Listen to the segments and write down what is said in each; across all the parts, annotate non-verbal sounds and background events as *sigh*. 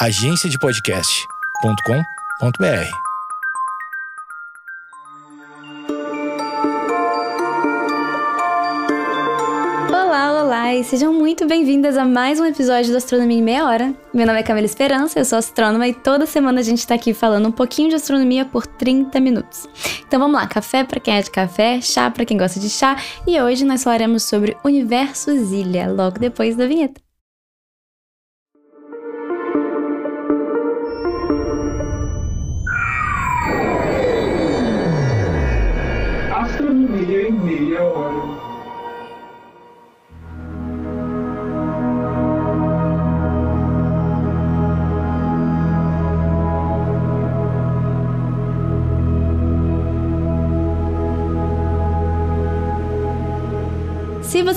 agenciadepodcast.com.br. Olá, olá e sejam muito bem-vindas a mais um episódio do Astronomia em Meia Hora. Meu nome é Camila Esperança, eu sou astrônoma e toda semana a gente tá aqui falando um pouquinho de astronomia por 30 minutos. Então vamos lá, café para quem é de café, chá para quem gosta de chá e hoje nós falaremos sobre Universo Zilha, logo depois da vinheta.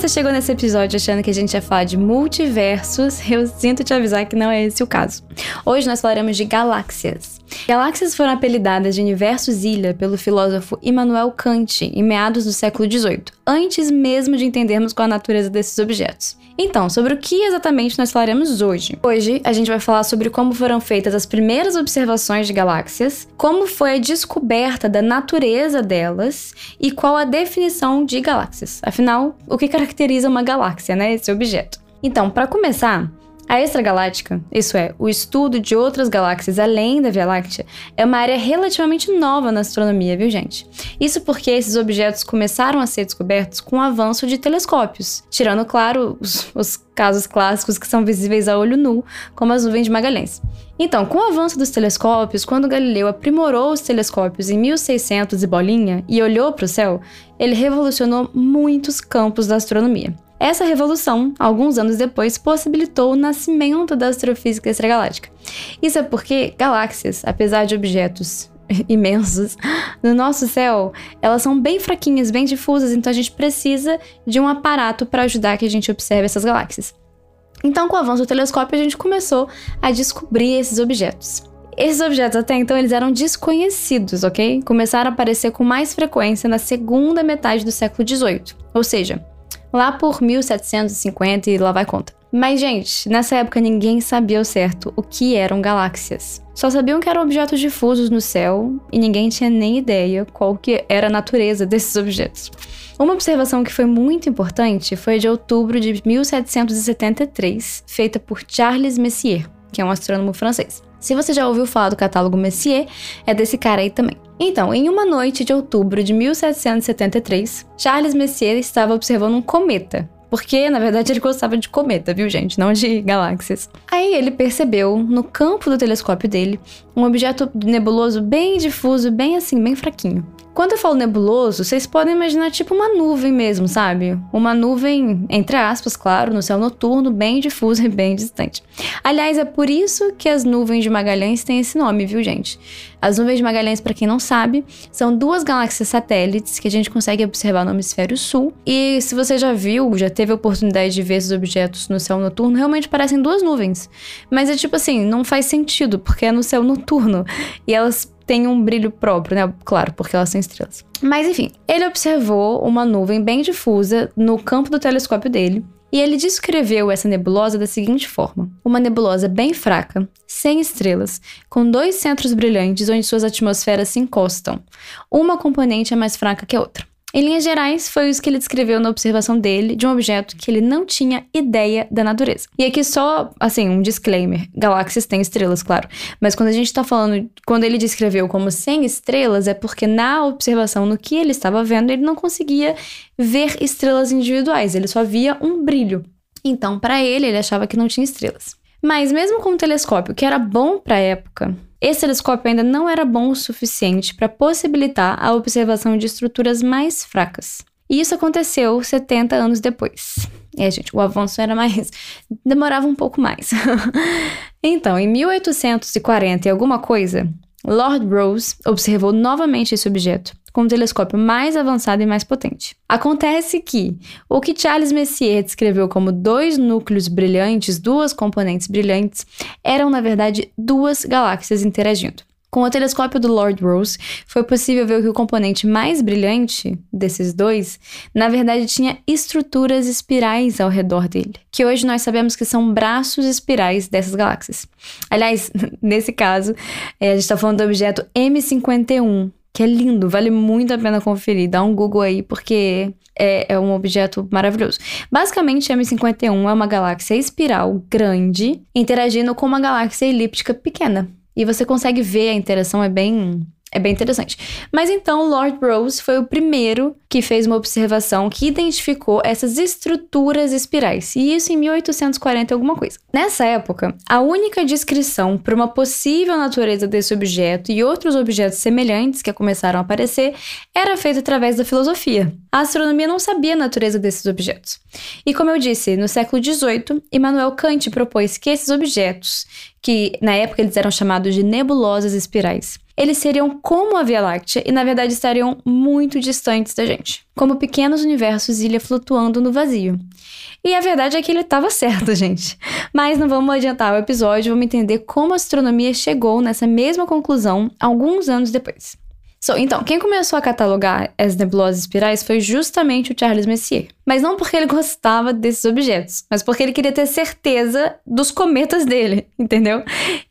Você chegou nesse episódio achando que a gente ia falar de multiversos, *laughs* eu sinto te avisar que não é esse o caso. Hoje nós falaremos de galáxias. Galáxias foram apelidadas de universos ilha pelo filósofo Immanuel Kant em meados do século XVIII, antes mesmo de entendermos qual a natureza desses objetos. Então, sobre o que exatamente nós falaremos hoje? Hoje a gente vai falar sobre como foram feitas as primeiras observações de galáxias, como foi a descoberta da natureza delas e qual a definição de galáxias. Afinal, o que caracteriza uma galáxia, né? Esse objeto. Então, para começar, a extragaláctica, isso é, o estudo de outras galáxias além da Via Láctea, é uma área relativamente nova na astronomia, viu, gente? Isso porque esses objetos começaram a ser descobertos com o avanço de telescópios, tirando, claro, os, os casos clássicos que são visíveis a olho nu, como as nuvens de Magalhães. Então, com o avanço dos telescópios, quando Galileu aprimorou os telescópios em 1600 e bolinha e olhou para o céu, ele revolucionou muitos campos da astronomia. Essa revolução, alguns anos depois, possibilitou o nascimento da astrofísica extragaláctica. Isso é porque galáxias, apesar de objetos *laughs* imensos no nosso céu, elas são bem fraquinhas, bem difusas, então a gente precisa de um aparato para ajudar que a gente observe essas galáxias. Então, com o avanço do telescópio, a gente começou a descobrir esses objetos. Esses objetos até então eles eram desconhecidos, ok? Começaram a aparecer com mais frequência na segunda metade do século XVIII, ou seja, lá por 1750 e lá vai conta. Mas, gente, nessa época ninguém sabia ao certo o que eram galáxias. Só sabiam que eram objetos difusos no céu e ninguém tinha nem ideia qual que era a natureza desses objetos. Uma observação que foi muito importante foi de outubro de 1773, feita por Charles Messier, que é um astrônomo francês. Se você já ouviu falar do catálogo Messier, é desse cara aí também. Então, em uma noite de outubro de 1773, Charles Messier estava observando um cometa. Porque, na verdade, ele gostava de cometa, viu, gente? Não de galáxias. Aí ele percebeu, no campo do telescópio dele, um objeto nebuloso bem difuso, bem assim, bem fraquinho. Quando eu falo nebuloso, vocês podem imaginar tipo uma nuvem mesmo, sabe? Uma nuvem, entre aspas, claro, no céu noturno, bem difusa e bem distante. Aliás, é por isso que as nuvens de Magalhães têm esse nome, viu, gente? As nuvens de Magalhães, para quem não sabe, são duas galáxias satélites que a gente consegue observar no hemisfério sul. E se você já viu, já teve a oportunidade de ver esses objetos no céu noturno, realmente parecem duas nuvens. Mas é tipo assim, não faz sentido, porque é no céu noturno. E elas tem um brilho próprio, né? Claro, porque elas são estrelas. Mas enfim, ele observou uma nuvem bem difusa no campo do telescópio dele. E ele descreveu essa nebulosa da seguinte forma: uma nebulosa bem fraca, sem estrelas, com dois centros brilhantes onde suas atmosferas se encostam. Uma componente é mais fraca que a outra. Em linhas gerais, foi isso que ele descreveu na observação dele de um objeto que ele não tinha ideia da natureza. E aqui só, assim, um disclaimer: galáxias têm estrelas, claro. Mas quando a gente tá falando, quando ele descreveu como 100 estrelas, é porque na observação, no que ele estava vendo, ele não conseguia ver estrelas individuais, ele só via um brilho. Então, para ele, ele achava que não tinha estrelas. Mas mesmo com um telescópio que era bom para a época, esse telescópio ainda não era bom o suficiente para possibilitar a observação de estruturas mais fracas. E isso aconteceu 70 anos depois. É, gente, o avanço era mais. demorava um pouco mais. *laughs* então, em 1840 e alguma coisa, Lord Rose observou novamente esse objeto com um telescópio mais avançado e mais potente. Acontece que o que Charles Messier descreveu como dois núcleos brilhantes, duas componentes brilhantes, eram na verdade duas galáxias interagindo. Com o telescópio do Lord Rose, foi possível ver que o componente mais brilhante desses dois, na verdade, tinha estruturas espirais ao redor dele, que hoje nós sabemos que são braços espirais dessas galáxias. Aliás, *laughs* nesse caso, é, a gente está falando do objeto M51, que é lindo, vale muito a pena conferir. Dá um Google aí, porque é, é, um objeto maravilhoso. Basicamente, M51 é uma galáxia espiral grande interagindo com uma galáxia elíptica pequena. E você consegue ver a interação, é bem é bem interessante. Mas então, Lord Rose foi o primeiro que fez uma observação que identificou essas estruturas espirais, e isso em 1840 alguma coisa. Nessa época, a única descrição para uma possível natureza desse objeto e outros objetos semelhantes que começaram a aparecer era feita através da filosofia. A astronomia não sabia a natureza desses objetos. E como eu disse, no século XVIII, Immanuel Kant propôs que esses objetos, que na época eles eram chamados de nebulosas espirais, eles seriam como a Via Láctea e, na verdade, estariam muito distantes da gente, como pequenos universos ilha flutuando no vazio. E a verdade é que ele estava *laughs* certo, gente. Mas não vamos adiantar o episódio, vamos entender como a astronomia chegou nessa mesma conclusão alguns anos depois. So, então, quem começou a catalogar as nebulosas espirais foi justamente o Charles Messier. Mas não porque ele gostava desses objetos, mas porque ele queria ter certeza dos cometas dele, *laughs* entendeu?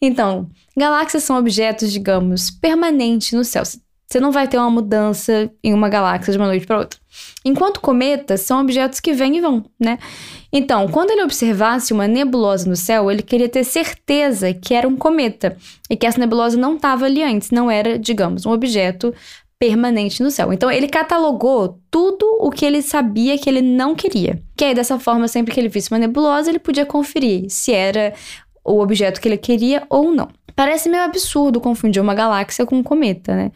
Então, galáxias são objetos, digamos, permanentes no céu. Você não vai ter uma mudança em uma galáxia de uma noite para outra. Enquanto cometas são objetos que vêm e vão, né? Então, quando ele observasse uma nebulosa no céu, ele queria ter certeza que era um cometa e que essa nebulosa não estava ali antes, não era, digamos, um objeto permanente no céu. Então, ele catalogou tudo o que ele sabia que ele não queria. Que aí, dessa forma, sempre que ele visse uma nebulosa, ele podia conferir se era o objeto que ele queria ou não. Parece meio absurdo confundir uma galáxia com um cometa, né?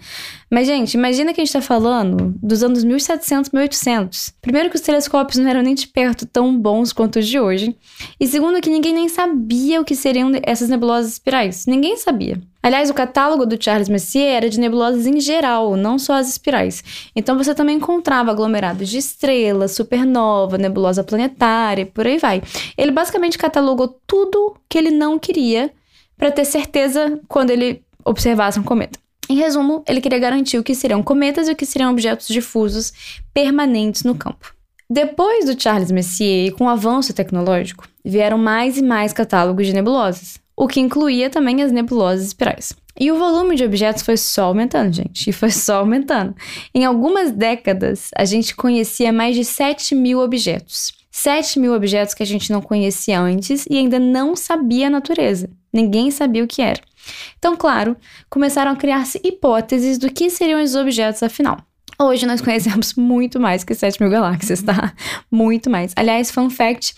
Mas, gente, imagina que a gente tá falando dos anos 1700, 1800. Primeiro que os telescópios não eram nem de perto tão bons quanto os de hoje. E segundo que ninguém nem sabia o que seriam essas nebulosas espirais. Ninguém sabia. Aliás, o catálogo do Charles Messier era de nebulosas em geral, não só as espirais. Então você também encontrava aglomerados de estrelas, supernova, nebulosa planetária por aí vai. Ele basicamente catalogou tudo que ele não queria para ter certeza quando ele observasse um cometa. Em resumo, ele queria garantir o que seriam cometas e o que seriam objetos difusos permanentes no campo. Depois do Charles Messier, e com o avanço tecnológico, vieram mais e mais catálogos de nebulosas, o que incluía também as nebulosas espirais. E o volume de objetos foi só aumentando, gente, e foi só aumentando. Em algumas décadas, a gente conhecia mais de 7 mil objetos. 7 mil objetos que a gente não conhecia antes e ainda não sabia a natureza. Ninguém sabia o que era. Então, claro, começaram a criar-se hipóteses do que seriam esses objetos afinal. Hoje nós conhecemos *laughs* muito mais que 7 mil galáxias, tá? Muito mais. Aliás, fun fact.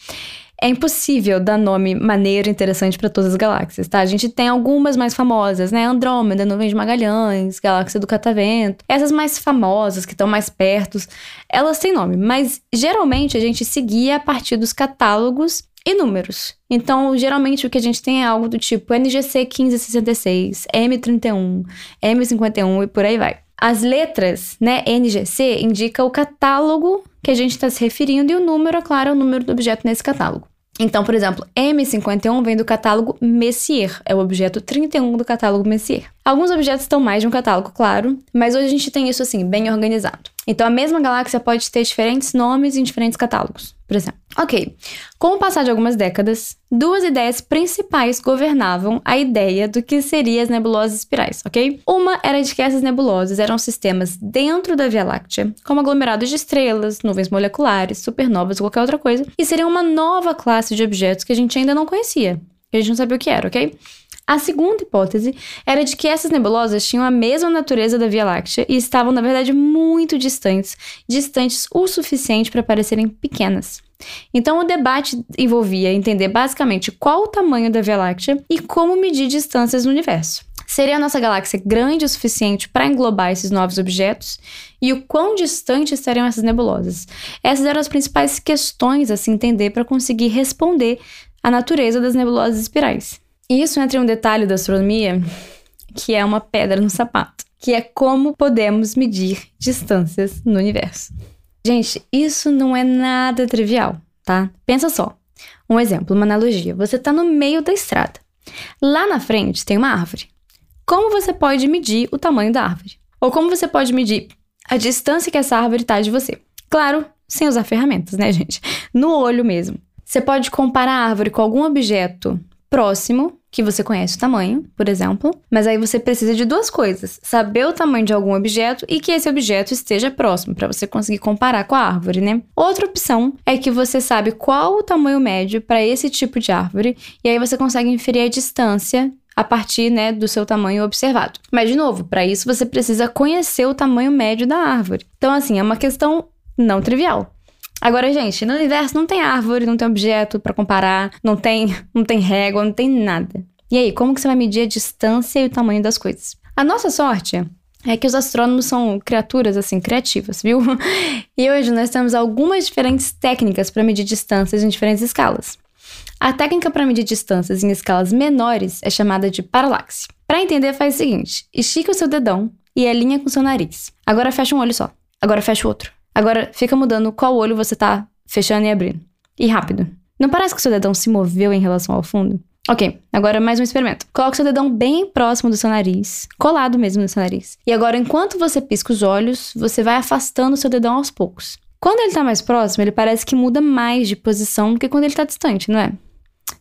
É impossível dar nome maneiro interessante para todas as galáxias, tá? A gente tem algumas mais famosas, né? Andrômeda, Nuvem de Magalhães, Galáxia do Catavento. Essas mais famosas, que estão mais perto, elas têm nome, mas geralmente a gente seguia a partir dos catálogos e números. Então, geralmente o que a gente tem é algo do tipo NGC 1566, M31, M51 e por aí vai. As letras, né, NGC, indica o catálogo que a gente está se referindo e o número, é claro, é o número do objeto nesse catálogo. Então, por exemplo, M51 vem do catálogo Messier, é o objeto 31 do catálogo Messier. Alguns objetos estão mais de um catálogo, claro, mas hoje a gente tem isso assim, bem organizado. Então, a mesma galáxia pode ter diferentes nomes em diferentes catálogos por exemplo. Ok, com o passar de algumas décadas, duas ideias principais governavam a ideia do que seriam as nebulosas espirais, ok? Uma era de que essas nebulosas eram sistemas dentro da Via Láctea, como aglomerados de estrelas, nuvens moleculares, supernovas qualquer outra coisa, e seriam uma nova classe de objetos que a gente ainda não conhecia, que a gente não sabia o que era, ok? A segunda hipótese era de que essas nebulosas tinham a mesma natureza da Via Láctea e estavam, na verdade, muito distantes, distantes o suficiente para parecerem pequenas. Então, o debate envolvia entender basicamente qual o tamanho da Via Láctea e como medir distâncias no universo. Seria a nossa galáxia grande o suficiente para englobar esses novos objetos? E o quão distante estariam essas nebulosas? Essas eram as principais questões a se entender para conseguir responder à natureza das nebulosas espirais. Isso entra em um detalhe da astronomia que é uma pedra no sapato, que é como podemos medir distâncias no universo. Gente, isso não é nada trivial, tá? Pensa só. Um exemplo, uma analogia. Você está no meio da estrada. Lá na frente tem uma árvore. como você pode medir o tamanho da árvore. Ou como você pode medir a distância que essa árvore está de você. Claro, sem usar ferramentas, né, *laughs* gente? No olho mesmo. Você pode comparar a árvore com algum objeto próximo, que você conhece o tamanho, por exemplo, mas aí você precisa de duas coisas: saber o tamanho de algum objeto e que esse objeto esteja próximo, para você conseguir comparar com a árvore, né? Outra opção é que você sabe qual o tamanho médio para esse tipo de árvore, e aí você consegue inferir a distância a partir né, do seu tamanho observado. Mas, de novo, para isso você precisa conhecer o tamanho médio da árvore. Então, assim, é uma questão não trivial. Agora, gente, no universo não tem árvore, não tem objeto para comparar, não tem, *laughs* não tem régua, não tem nada. E aí, como que você vai medir a distância e o tamanho das coisas? A nossa sorte é que os astrônomos são criaturas assim criativas, viu? *laughs* E hoje nós temos algumas diferentes técnicas para medir distâncias em diferentes escalas. A técnica para medir distâncias em escalas menores é chamada de paralaxe. Para entender, faz o seguinte: estica o seu dedão e alinha com o seu nariz. Agora fecha um olho só. Agora fecha o outro. Agora, fica mudando qual olho você tá fechando e abrindo. E rápido. Não parece que seu dedão se moveu em relação ao fundo? Ok, agora mais um experimento. Coloque seu dedão bem próximo do seu nariz, colado mesmo no seu nariz. E agora, enquanto você pisca os olhos, você vai afastando seu dedão aos poucos. Quando ele tá mais próximo, ele parece que muda mais de posição do que quando ele tá distante, não é?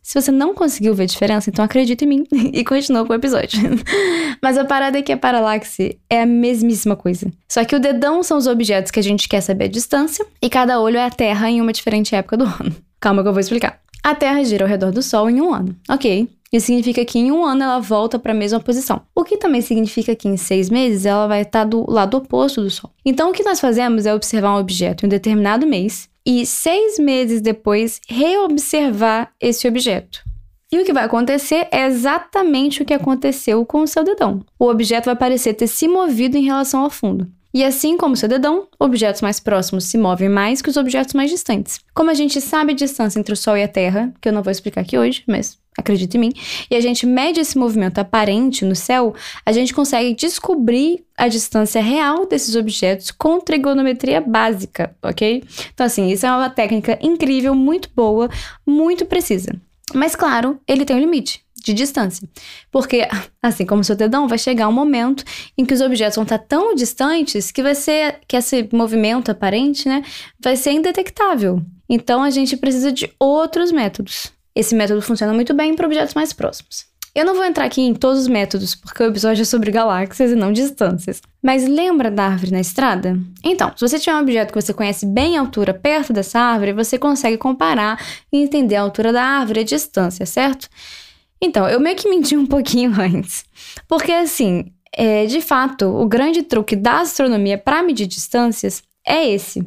Se você não conseguiu ver a diferença, então acredita em mim *laughs* e continua com o episódio. *laughs* Mas a parada é que a paralaxe é a mesmíssima coisa. Só que o dedão são os objetos que a gente quer saber a distância e cada olho é a Terra em uma diferente época do *laughs* ano. Calma que eu vou explicar. A Terra gira ao redor do Sol em um ano. Ok, isso significa que em um ano ela volta para a mesma posição. O que também significa que em seis meses ela vai estar do lado oposto do Sol. Então o que nós fazemos é observar um objeto em um determinado mês e seis meses depois reobservar esse objeto. E o que vai acontecer é exatamente o que aconteceu com o seu dedão. O objeto vai parecer ter se movido em relação ao fundo. E assim como seu dedão, objetos mais próximos se movem mais que os objetos mais distantes. Como a gente sabe a distância entre o Sol e a Terra, que eu não vou explicar aqui hoje, mas acredita em mim, e a gente mede esse movimento aparente no céu, a gente consegue descobrir a distância real desses objetos com trigonometria básica, ok? Então, assim, isso é uma técnica incrível, muito boa, muito precisa. Mas, claro, ele tem um limite de distância. Porque, *laughs* assim como o seu dedão, vai chegar um momento em que os objetos vão estar tão distantes que vai ser que esse movimento aparente, né, vai ser indetectável. Então a gente precisa de outros métodos. Esse método funciona muito bem para objetos mais próximos. Eu não vou entrar aqui em todos os métodos, porque o episódio é sobre galáxias e não distâncias. Mas lembra da árvore na estrada? Então, se você tiver um objeto que você conhece bem a altura perto dessa árvore, você consegue comparar e entender a altura da árvore e a distância, certo? Então, eu meio que menti um pouquinho *laughs* antes. Porque, assim, é, de fato, o grande truque da astronomia para medir distâncias é esse.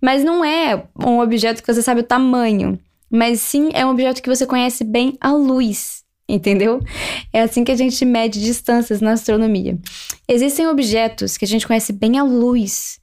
Mas não é um objeto que você sabe o tamanho mas sim é um objeto que você conhece bem a luz, *laughs* entendeu? É assim que a gente mede distâncias na astronomia. Existem objetos que a gente conhece bem a luz,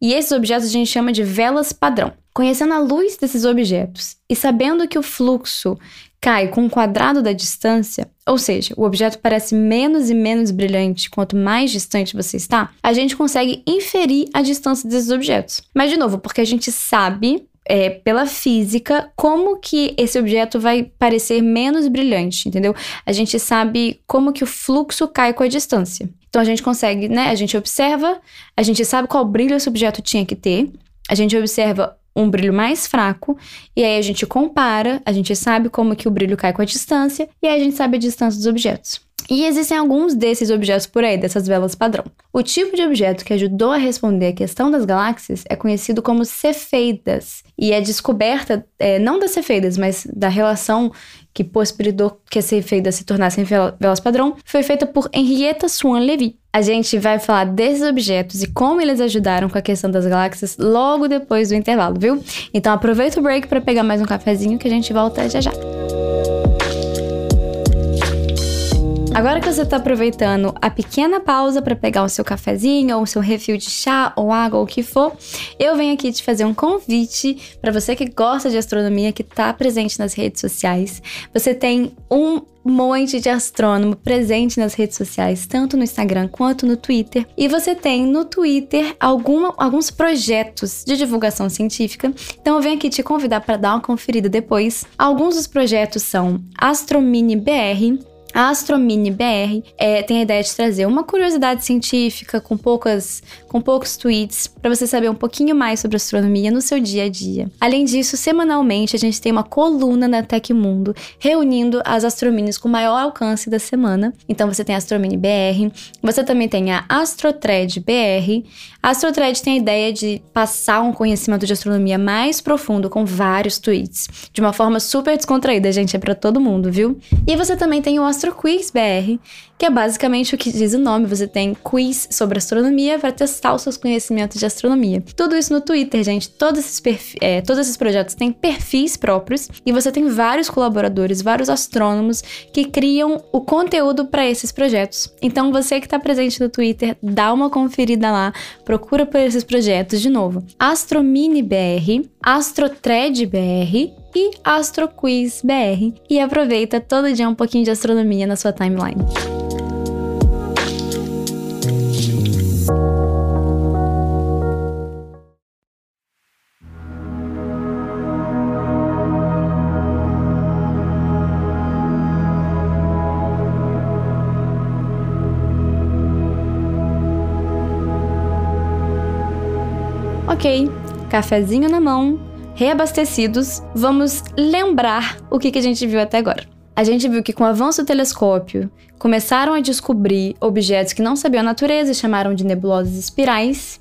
e esses objetos a gente chama de velas padrão. Conhecendo a luz desses objetos e sabendo que o fluxo cai com o quadrado da distância, ou seja, o objeto parece menos e menos brilhante quanto mais distante você está, a gente consegue inferir a distância desses objetos. Mas, de novo, porque a gente sabe é, pela física como que esse objeto vai parecer menos brilhante, entendeu? A gente sabe como que o fluxo cai com a distância. Então a gente consegue, né? A gente observa, a gente sabe qual brilho esse objeto tinha que ter, a gente observa um brilho mais fraco, e aí a gente compara, a gente sabe como que o brilho cai com a distância, e aí a gente sabe a distância dos objetos. E existem alguns desses objetos por aí, dessas velas padrão. O tipo de objeto que ajudou a responder a questão das galáxias é conhecido como cefeidas, e a descoberta, é, não das cefeidas, mas da relação que possibilitou que as cefeidas se tornassem velas padrão, foi feita por Henrietta Swan Levy. A gente vai falar desses objetos e como eles ajudaram com a questão das galáxias logo depois do intervalo, viu? Então aproveita o break para pegar mais um cafezinho que a gente volta já já. Agora que você está aproveitando a pequena pausa para pegar o seu cafezinho ou o seu refil de chá ou água ou o que for, eu venho aqui te fazer um convite para você que gosta de astronomia, que está presente nas redes sociais. Você tem um monte de astrônomo presente nas redes sociais, tanto no Instagram quanto no Twitter. E você tem no Twitter alguma, alguns projetos de divulgação científica. Então eu venho aqui te convidar para dar uma conferida depois. Alguns dos projetos são Astromini BR, A Astromini BR é, tem a ideia de trazer uma curiosidade científica com, poucas, com poucos tweets para você saber um pouquinho mais sobre astronomia no seu dia a dia. Além disso, semanalmente a gente tem uma coluna na Tecmundo reunindo as astrominis com maior alcance da semana. Então você tem a Astromini BR, você também tem a Astrotred BR. A Astrotred tem a ideia de passar um conhecimento de astronomia mais profundo com vários tweets, de uma forma super descontraída, gente, é para todo mundo, viu? E você também tem o Astro Quiz BR, que é basicamente o que diz o nome. Você tem quiz sobre astronomia para testar os seus conhecimentos de astronomia. Tudo isso no Twitter, gente. Todos esses, é, todos esses projetos têm perfis próprios e você tem vários colaboradores, vários astrônomos que criam o conteúdo para esses projetos. Então, você que está presente no Twitter, dá uma conferida lá, procura por esses projetos de novo. Astromini BR, Astrotred BR e AstroQuiz BR e aproveita todo dia um pouquinho de astronomia na sua timeline. Ok, cafezinho na mão, reabastecidos, vamos lembrar o que, a gente viu até agora. A gente viu que com o avanço do telescópio, começaram a descobrir objetos que não sabiam a natureza e chamaram de nebulosas espirais.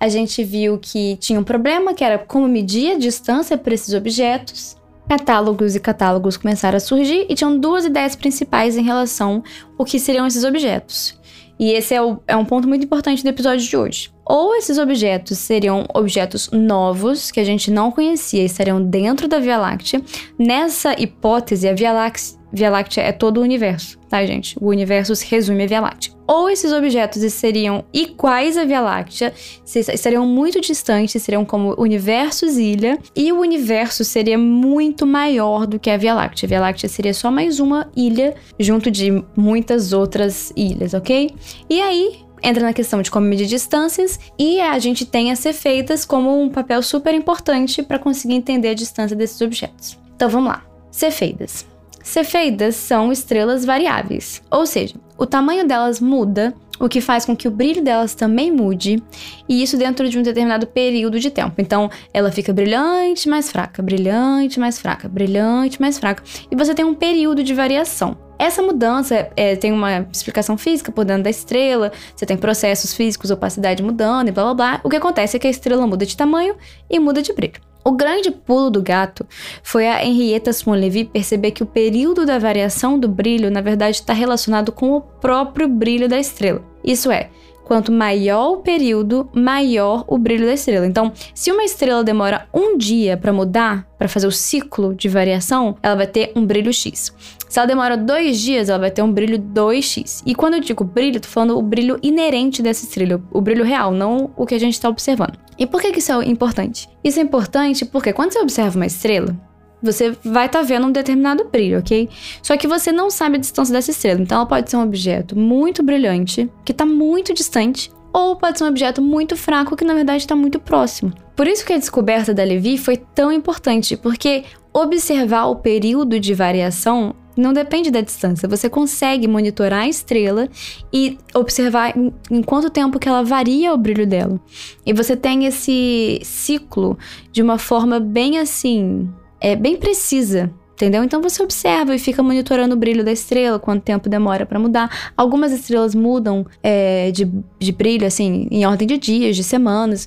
A gente viu que tinha um problema, que era como medir a distância para esses objetos. Catálogos e catálogos começaram a surgir e tinham duas ideias principais em relação ao que seriam esses objetos. E esse é, o, é um ponto muito importante do episódio de hoje. Ou esses objetos seriam objetos novos que a gente não conhecia e estariam dentro da Via Láctea. Nessa hipótese, a Via Láctea, Via Láctea é todo o universo, tá, gente? O universo se resume à Via Láctea. Ou esses objetos seriam iguais à Via Láctea, estariam muito distantes, seriam como universos ilha, e o universo seria muito maior do que a Via Láctea. A Via Láctea seria só mais uma ilha junto de muitas outras ilhas, ok? E aí, entra na questão de como medir distâncias e a gente tem as cefeitas como um papel super importante para conseguir entender a distância desses objetos. Então vamos lá. Cefeidas. Cefeidas são estrelas variáveis, ou seja, o tamanho delas muda, o que faz com que o brilho delas também mude, e isso dentro de um determinado período de tempo. Então, ela fica brilhante, mais fraca, brilhante, mais fraca, brilhante, mais fraca, e você tem um período de variação. Essa mudança é, tem uma explicação física por dentro da estrela, você tem processos físicos, opacidade mudando e blá blá blá. O que acontece é que a estrela muda de tamanho e muda de brilho. O grande pulo do gato foi a Henrietta Swan-Levy perceber que o período da variação do brilho, na verdade, está relacionado com o próprio brilho da estrela. Isso é, quanto maior o período, maior o brilho da estrela. Então, se uma estrela demora um dia para mudar, para fazer o ciclo de variação, ela vai ter um brilho X. Se ela demora dois dias, ela vai ter um brilho 2x. E quando eu digo brilho, tô falando o brilho inerente dessa estrela, o brilho real, não o que a gente está observando. E por que, que isso é importante? Isso é importante porque quando você observa uma estrela, você vai estar tá vendo um determinado brilho, ok? Só que você não sabe a distância dessa estrela. Então ela pode ser um objeto muito brilhante, que está muito distante, ou pode ser um objeto muito fraco que na verdade está muito próximo. Por isso que a descoberta da Levi foi tão importante, porque observar o período de variação não depende da distância. Você consegue monitorar a estrela e observar em, quanto tempo que ela varia o brilho dela. E você tem esse ciclo de uma forma bem assim é bem precisa. Entendeu? Então você observa e fica monitorando o brilho da estrela, quanto tempo demora para mudar. Algumas estrelas mudam é, de, de brilho, assim, em ordem de dias, de semanas.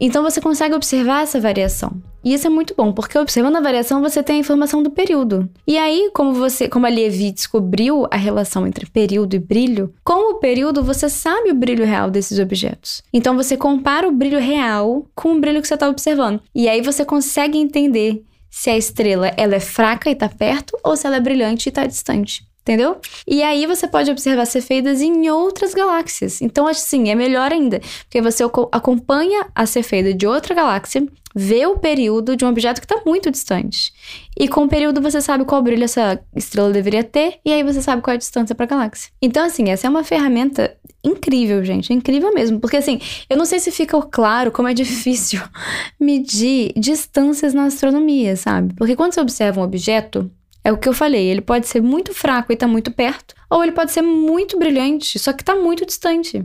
Então você consegue observar essa variação. E isso é muito bom, porque observando a variação você tem a informação do período. E aí, como você, como a Levi descobriu a relação entre período e brilho, com o período você sabe o brilho real desses objetos. Então você compara o brilho real com o brilho que você está observando. E aí você consegue entender se a estrela ela é fraca e tá perto ou se ela é brilhante e tá distante. Entendeu? E aí você pode observar cefeidas em outras galáxias. Então, assim, é melhor ainda, porque você acompanha a cefeida de outra galáxia, vê o período de um objeto que está muito distante. E com o período você sabe qual brilho essa estrela deveria ter, e aí você sabe qual é a distância para a galáxia. Então, assim, essa é uma ferramenta incrível, gente. Incrível mesmo. Porque, assim, eu não sei se fica claro como é difícil *laughs* medir distâncias na astronomia, sabe? Porque quando você observa um objeto, É o que eu falei, ele pode ser muito fraco e tá muito perto, ou ele pode ser muito brilhante, só que tá muito distante.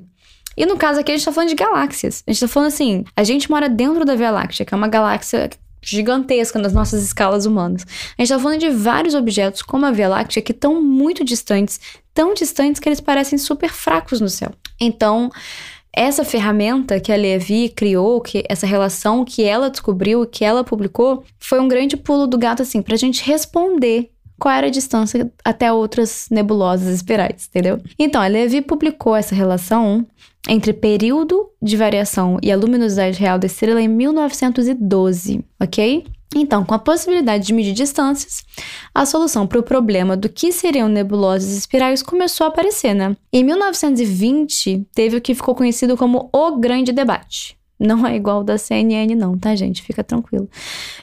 E no caso aqui a gente tá falando de galáxias. A gente tá falando assim, a gente mora dentro da Via Láctea, que é uma galáxia gigantesca nas nossas escalas humanas. A gente tá falando de vários objetos, como a Via Láctea, que estão muito distantes, tão distantes que eles parecem super fracos no céu. Então, essa ferramenta que a Levi criou, que essa relação que ela descobriu, que ela publicou, foi um grande pulo do gato assim para a gente responder qual era a distância até outras nebulosas espirais, entendeu? Então, a Levi publicou essa relação entre período de variação e a luminosidade real da estrela em 1912, ok? Então, com a possibilidade de medir distâncias, a solução para o problema do que seriam nebulosas espirais começou a aparecer, né? Em 1920, teve o que ficou conhecido como o Grande Debate. Não é igual da CNN, não, tá, gente? Fica tranquilo.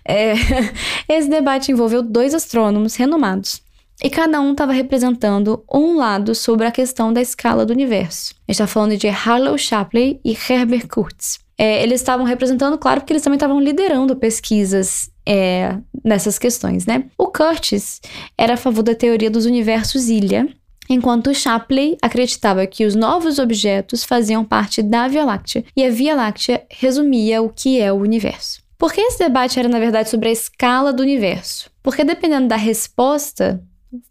É... *laughs* Esse debate envolveu dois astrônomos renomados. E cada um estava representando um lado sobre a questão da escala do universo. A gente está falando de Harlow Shapley e Herbert Kurtz. É, eles estavam representando, claro, porque eles também estavam liderando pesquisas é, nessas questões, né? O Curtis era a favor da teoria dos universos ilha, enquanto Shapley acreditava que os novos objetos faziam parte da Via Láctea e a Via Láctea resumia o que é o universo. Por que esse debate era, na verdade, sobre a escala do universo? Porque dependendo da resposta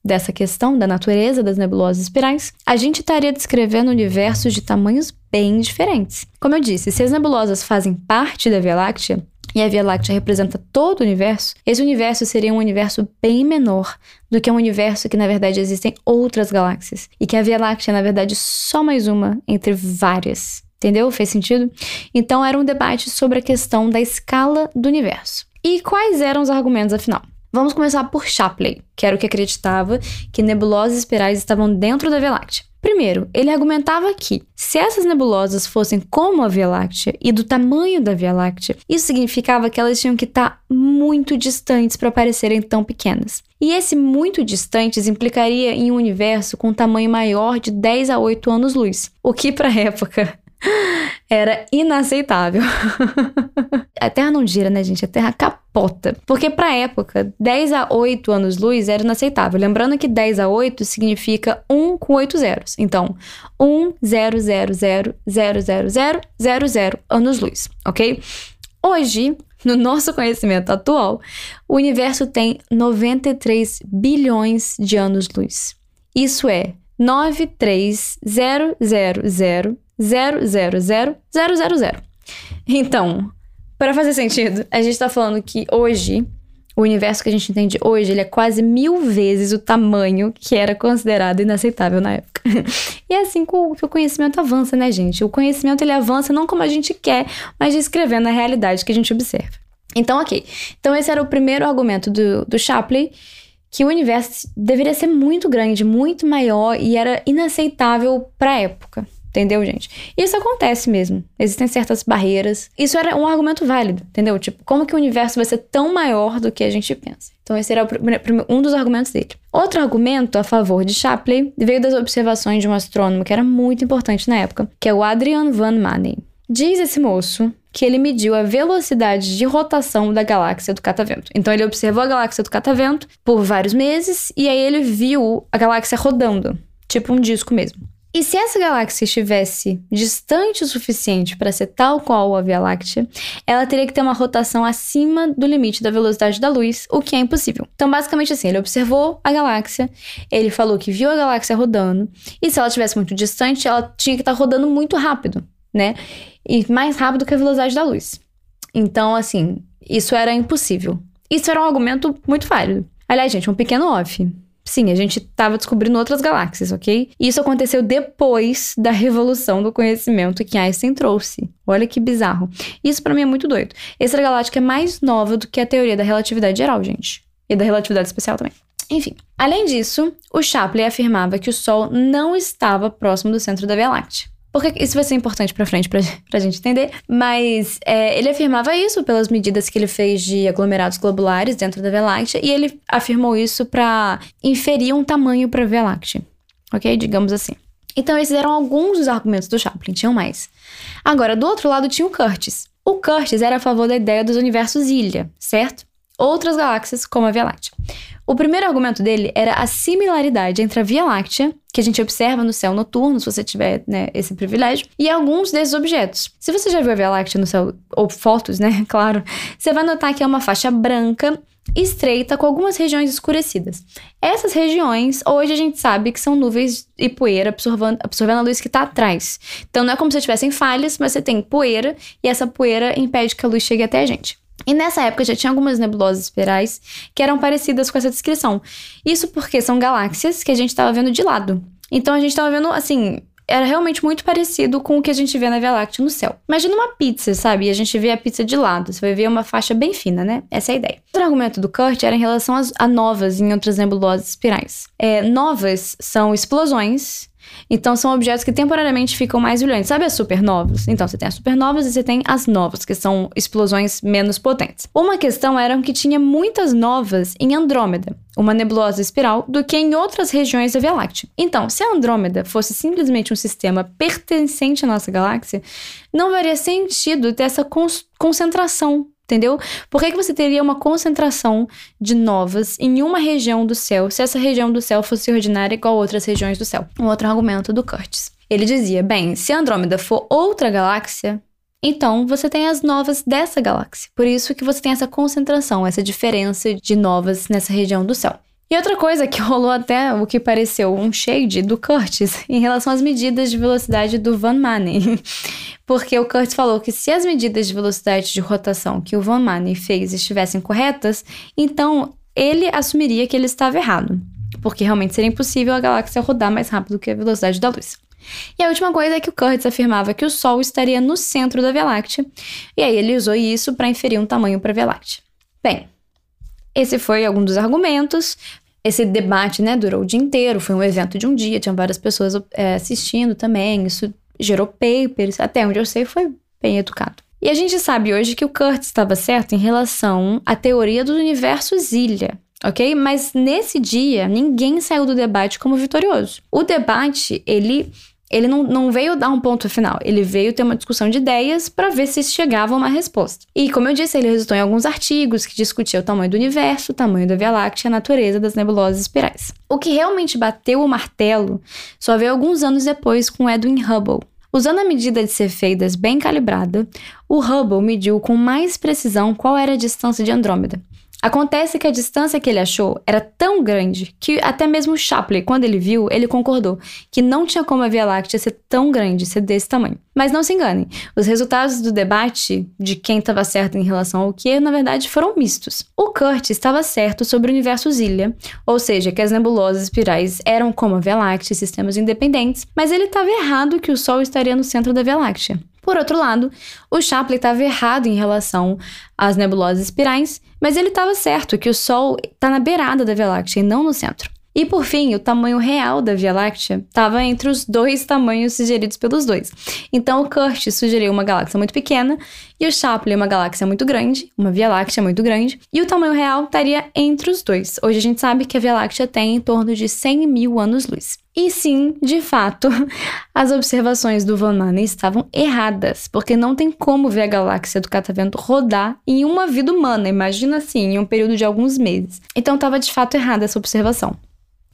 dessa questão da natureza das nebulosas espirais, a gente estaria descrevendo universos de tamanhos bem diferentes. Como eu disse, se as nebulosas fazem parte da Via Láctea, e a Via Láctea representa todo o universo, esse universo seria um universo bem menor do que um universo que, na verdade, existem outras galáxias. E que a Via Láctea é, na verdade, só mais uma entre várias. Entendeu? Fez sentido? Então, era um debate sobre a questão da escala do universo. E quais eram os argumentos, afinal? Vamos começar por Shapley, que era o que acreditava que nebulosas espirais estavam dentro da Via Láctea. Primeiro, ele argumentava que, se essas nebulosas fossem como a Via Láctea e do tamanho da Via Láctea, isso significava que elas tinham que estar muito distantes para parecerem tão pequenas. E esse muito distantes implicaria em um universo com um tamanho maior de 10 a 8 anos-luz, o que para a época era inaceitável. a *laughs* Terra não gira, né, gente? A Terra capota. Porque pra época, 10 a 8 anos-luz era inaceitável. Lembrando que 10 a 8 significa 1 com 8 zeros. Então, 1, 0, 0, 0, 0, 0, 0, 0, 0 anos-luz, ok? Hoje, no nosso conhecimento atual, o universo tem 93 bilhões de anos-luz. Isso é 93000 000. Então, para fazer sentido, a gente está falando que hoje, o universo que a gente entende hoje, ele é quase mil vezes o tamanho que era considerado inaceitável na época. *laughs* e é assim que o, conhecimento avança, né, gente? O conhecimento ele avança não como a gente quer, mas descrevendo a realidade que a gente observa. Então, ok. Então, esse era o primeiro argumento do, do Shapley, que o universo deveria ser muito grande, muito maior e era inaceitável para a época. Entendeu, gente? Isso acontece mesmo. Existem certas barreiras. Isso era um argumento válido, entendeu? Tipo, como que o universo vai ser tão maior do que a gente pensa? Então, esse era um dos argumentos dele. Outro argumento a favor de Shapley veio das observações de um astrônomo que era muito importante na época, que é o Adrian Van Manen. Diz esse moço que ele mediu a velocidade de rotação da galáxia do catavento. Então ele observou a galáxia do catavento por vários meses e aí ele viu a galáxia rodando, tipo um disco mesmo. E se essa galáxia estivesse distante o suficiente para ser tal qual a Via Láctea, ela teria que ter uma rotação acima do limite da velocidade da luz, o que é impossível. Então, basicamente assim, ele observou a galáxia, ele falou que viu a galáxia rodando, e se ela estivesse muito distante, ela tinha que estar tá rodando muito rápido, né? E mais rápido que a velocidade da luz. Então, assim, isso era impossível. Isso era um argumento muito válido. Aliás, gente, um pequeno off. Sim, a gente estava descobrindo outras galáxias, ok? Isso aconteceu depois da revolução do conhecimento que Einstein trouxe. Olha que bizarro. Isso para mim é muito doido. Essa galáctica é mais nova do que a teoria da relatividade geral, gente. E da relatividade especial também. Enfim, além disso, o Shapley afirmava que o Sol não estava próximo do centro da Via Láctea. Porque isso vai ser importante pra frente pra, pra gente entender. Mas é, ele afirmava isso pelas medidas que ele fez de aglomerados globulares dentro da Via Láctea. E ele afirmou isso para inferir um tamanho pra Via Láctea. Ok? Digamos assim. Então, esses eram alguns dos argumentos do Chaplin, tinham mais. Agora, do outro lado tinha o Curtis. O Curtis era a favor da ideia dos universos ilha, certo? Outras galáxias, como a Via Láctea. O primeiro argumento dele era a similaridade entre a Via Láctea, que a gente observa no céu noturno, se você tiver né, esse privilégio, e alguns desses objetos. Se você já viu a Via Láctea no céu, ou fotos, né, *laughs* claro, você vai notar que é uma faixa branca estreita com algumas regiões escurecidas. Essas regiões, hoje a gente sabe que são nuvens e poeira absorvendo, absorvendo a luz que está atrás. Então não é como se tivessem falhas, mas você tem poeira e essa poeira impede que a luz chegue até a gente. E nessa época já tinha algumas nebulosas espirais que eram parecidas com essa descrição. Isso porque são galáxias que a gente estava vendo de lado. Então a gente estava vendo, assim, era realmente muito parecido com o que a gente vê na Via Láctea no céu. Imagina uma pizza, sabe? E a gente vê a pizza de lado. Você vai ver uma faixa bem fina, né? Essa é a ideia. Outro argumento do Kurt era em relação a novas em outras nebulosas espirais. É, novas são explosões então, são objetos que temporariamente ficam mais brilhantes. Sabe as supernovas? Então, você tem as supernovas e você tem as novas, que são explosões menos potentes. Uma questão era que tinha muitas novas em Andrômeda, uma nebulosa espiral, do que em outras regiões da Via Láctea. Então, se a Andrômeda fosse simplesmente um sistema pertencente à nossa galáxia, não faria sentido ter essa concentração Entendeu? Por que, que você teria uma concentração de novas em uma região do céu se essa região do céu fosse ordinária igual outras regiões do céu? Um outro argumento do Curtis. Ele dizia: bem, se Andrômeda for outra galáxia, então você tem as novas dessa galáxia. Por isso que você tem essa concentração, essa diferença de novas nessa região do céu. E outra coisa que *laughs* rolou até o que pareceu um shade do Curtis em relação às medidas de velocidade do Van Manen. *laughs* Porque o Curtis falou que se as medidas de velocidade de rotação que o Van Manen fez estivessem corretas, então ele assumiria que ele estava errado. Porque realmente seria impossível a galáxia rodar mais rápido que a velocidade da luz. E a última coisa é que o Curtis afirmava que o Sol estaria no centro da Via Láctea, e aí ele usou isso para inferir um tamanho para a Via Láctea. Bem, esse foi algum dos argumentos. Esse debate, né, durou o dia inteiro, foi um evento de um dia, tinha várias pessoas é, assistindo também, isso gerou papers, até onde eu sei foi bem educado. E a gente sabe hoje que o Kurt estava certo em relação à teoria do universo ilha, ok? Mas nesse dia, ninguém saiu do debate como vitorioso. O debate, ele ele não, não veio dar um ponto final, ele veio ter uma discussão de ideias para ver se chegava a uma resposta. E, como eu disse, ele resultou em alguns artigos que discutiam o tamanho do universo, o tamanho da Via Láctea e a natureza das nebulosas espirais. O que realmente bateu o martelo só veio alguns anos depois com Edwin Hubble. Usando a medida de Cefeidas bem calibrada, o Hubble mediu com mais precisão qual era a distância de Andrômeda, Acontece que a distância que ele achou era tão grande que até mesmo Shapley, quando ele viu, ele concordou que não tinha como a Via Láctea ser tão grande, ser desse tamanho. Mas não se enganem, os resultados do debate de quem estava certo em relação ao que, na verdade, foram mistos. O Kurt estava certo sobre o universo Zilha, ou seja, que as nebulosas espirais eram como a Via Láctea, sistemas independentes, mas ele estava errado que o Sol estaria no centro da Via Láctea. Por outro lado, o Shapley estava errado em relação às nebulosas espirais, mas ele estava certo que o Sol está na beirada da Via Láctea e não no centro. E por fim, o tamanho real da Via Láctea estava entre os dois tamanhos sugeridos pelos dois. Então o Kurt sugeriu uma galáxia muito pequena e o Shapley uma galáxia muito grande, uma Via Láctea muito grande, e o tamanho real estaria entre os dois. Hoje a gente sabe que a Via Láctea tem em torno de 100 mil anos-luz. E sim, de fato, *laughs* as observações do Van Manen estavam erradas, porque não tem como ver a galáxia do catavento rodar em uma vida humana, imagina assim, em um período de alguns meses. Então estava de fato errada essa observação.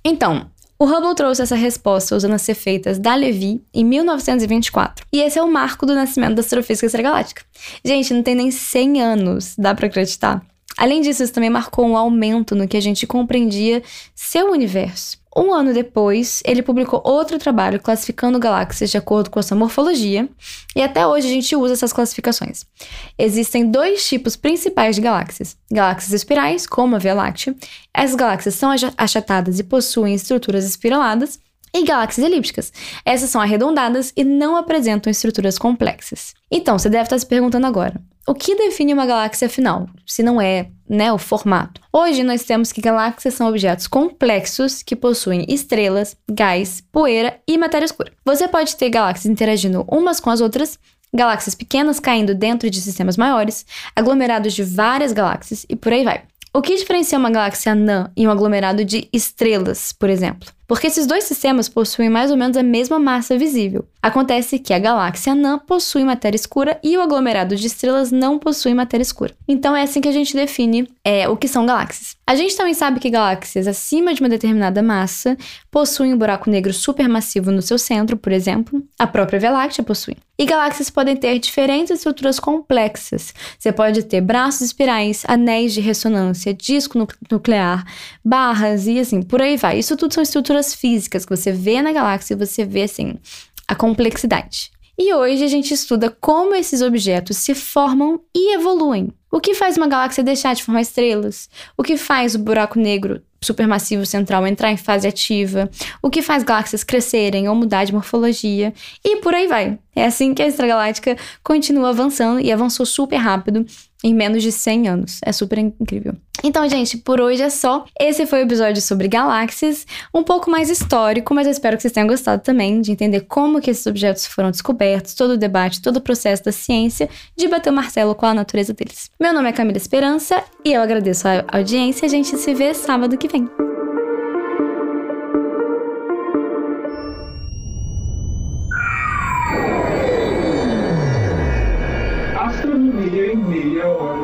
Então, o Hubble trouxe essa resposta usando as cefeitas da Levy em 1924. E esse é o marco do nascimento da astrofísica extragaláctica. Gente, não tem nem 100 anos, dá para acreditar? Além disso, isso também marcou um aumento no que a gente compreendia seu universo. Um ano depois, ele publicou outro trabalho classificando galáxias de acordo com a sua morfologia, e até hoje a gente usa essas classificações. Existem dois tipos principais de galáxias: galáxias espirais, como a Via Láctea. Essas galáxias são achatadas e possuem estruturas espiraladas, e galáxias elípticas. Essas são arredondadas e não apresentam estruturas complexas. Então, você deve estar se perguntando agora: o que define uma galáxia afinal, se não é né, o formato? Hoje nós temos que galáxias são objetos complexos que possuem estrelas, gás, poeira e matéria escura. Você pode ter galáxias interagindo umas com as outras, galáxias pequenas caindo dentro de sistemas maiores, aglomerados de várias galáxias e por aí vai. O que diferencia uma galáxia anã e um aglomerado de estrelas, por exemplo? Porque esses dois sistemas possuem mais ou menos a mesma massa visível. Acontece que a galáxia anã possui matéria escura e o aglomerado de estrelas não possui matéria escura. Então é assim que a gente define é, o que são galáxias. A gente também sabe que galáxias acima de uma determinada massa possuem um buraco negro supermassivo no seu centro, por exemplo. A própria Via Láctea possui. E galáxias podem ter diferentes estruturas complexas. Você pode ter braços espirais, anéis de ressonância, disco nuclear, barras e assim, por aí vai. Isso tudo são estruturas físicas que você vê na galáxia você vê assim a complexidade. E hoje a gente estuda como esses objetos se formam e evoluem. O que faz uma galáxia deixar de formar estrelas? O que faz o buraco negro supermassivo central entrar em fase ativa? O que faz galáxias crescerem ou mudar de morfologia? E por aí vai. É assim que a extragaláctica continua avançando e avançou super rápido em menos de 100 anos. É super incrível. Então, gente, por hoje é só. Esse foi o episódio sobre galáxias, um pouco mais histórico, mas eu espero que vocês tenham gostado também de entender como que esses objetos foram descobertos, todo o debate, todo o processo da ciência de bater o martelo com a natureza deles. Meu nome é Camila Esperança e eu agradeço a audiência. A gente se vê sábado que vem. Dios.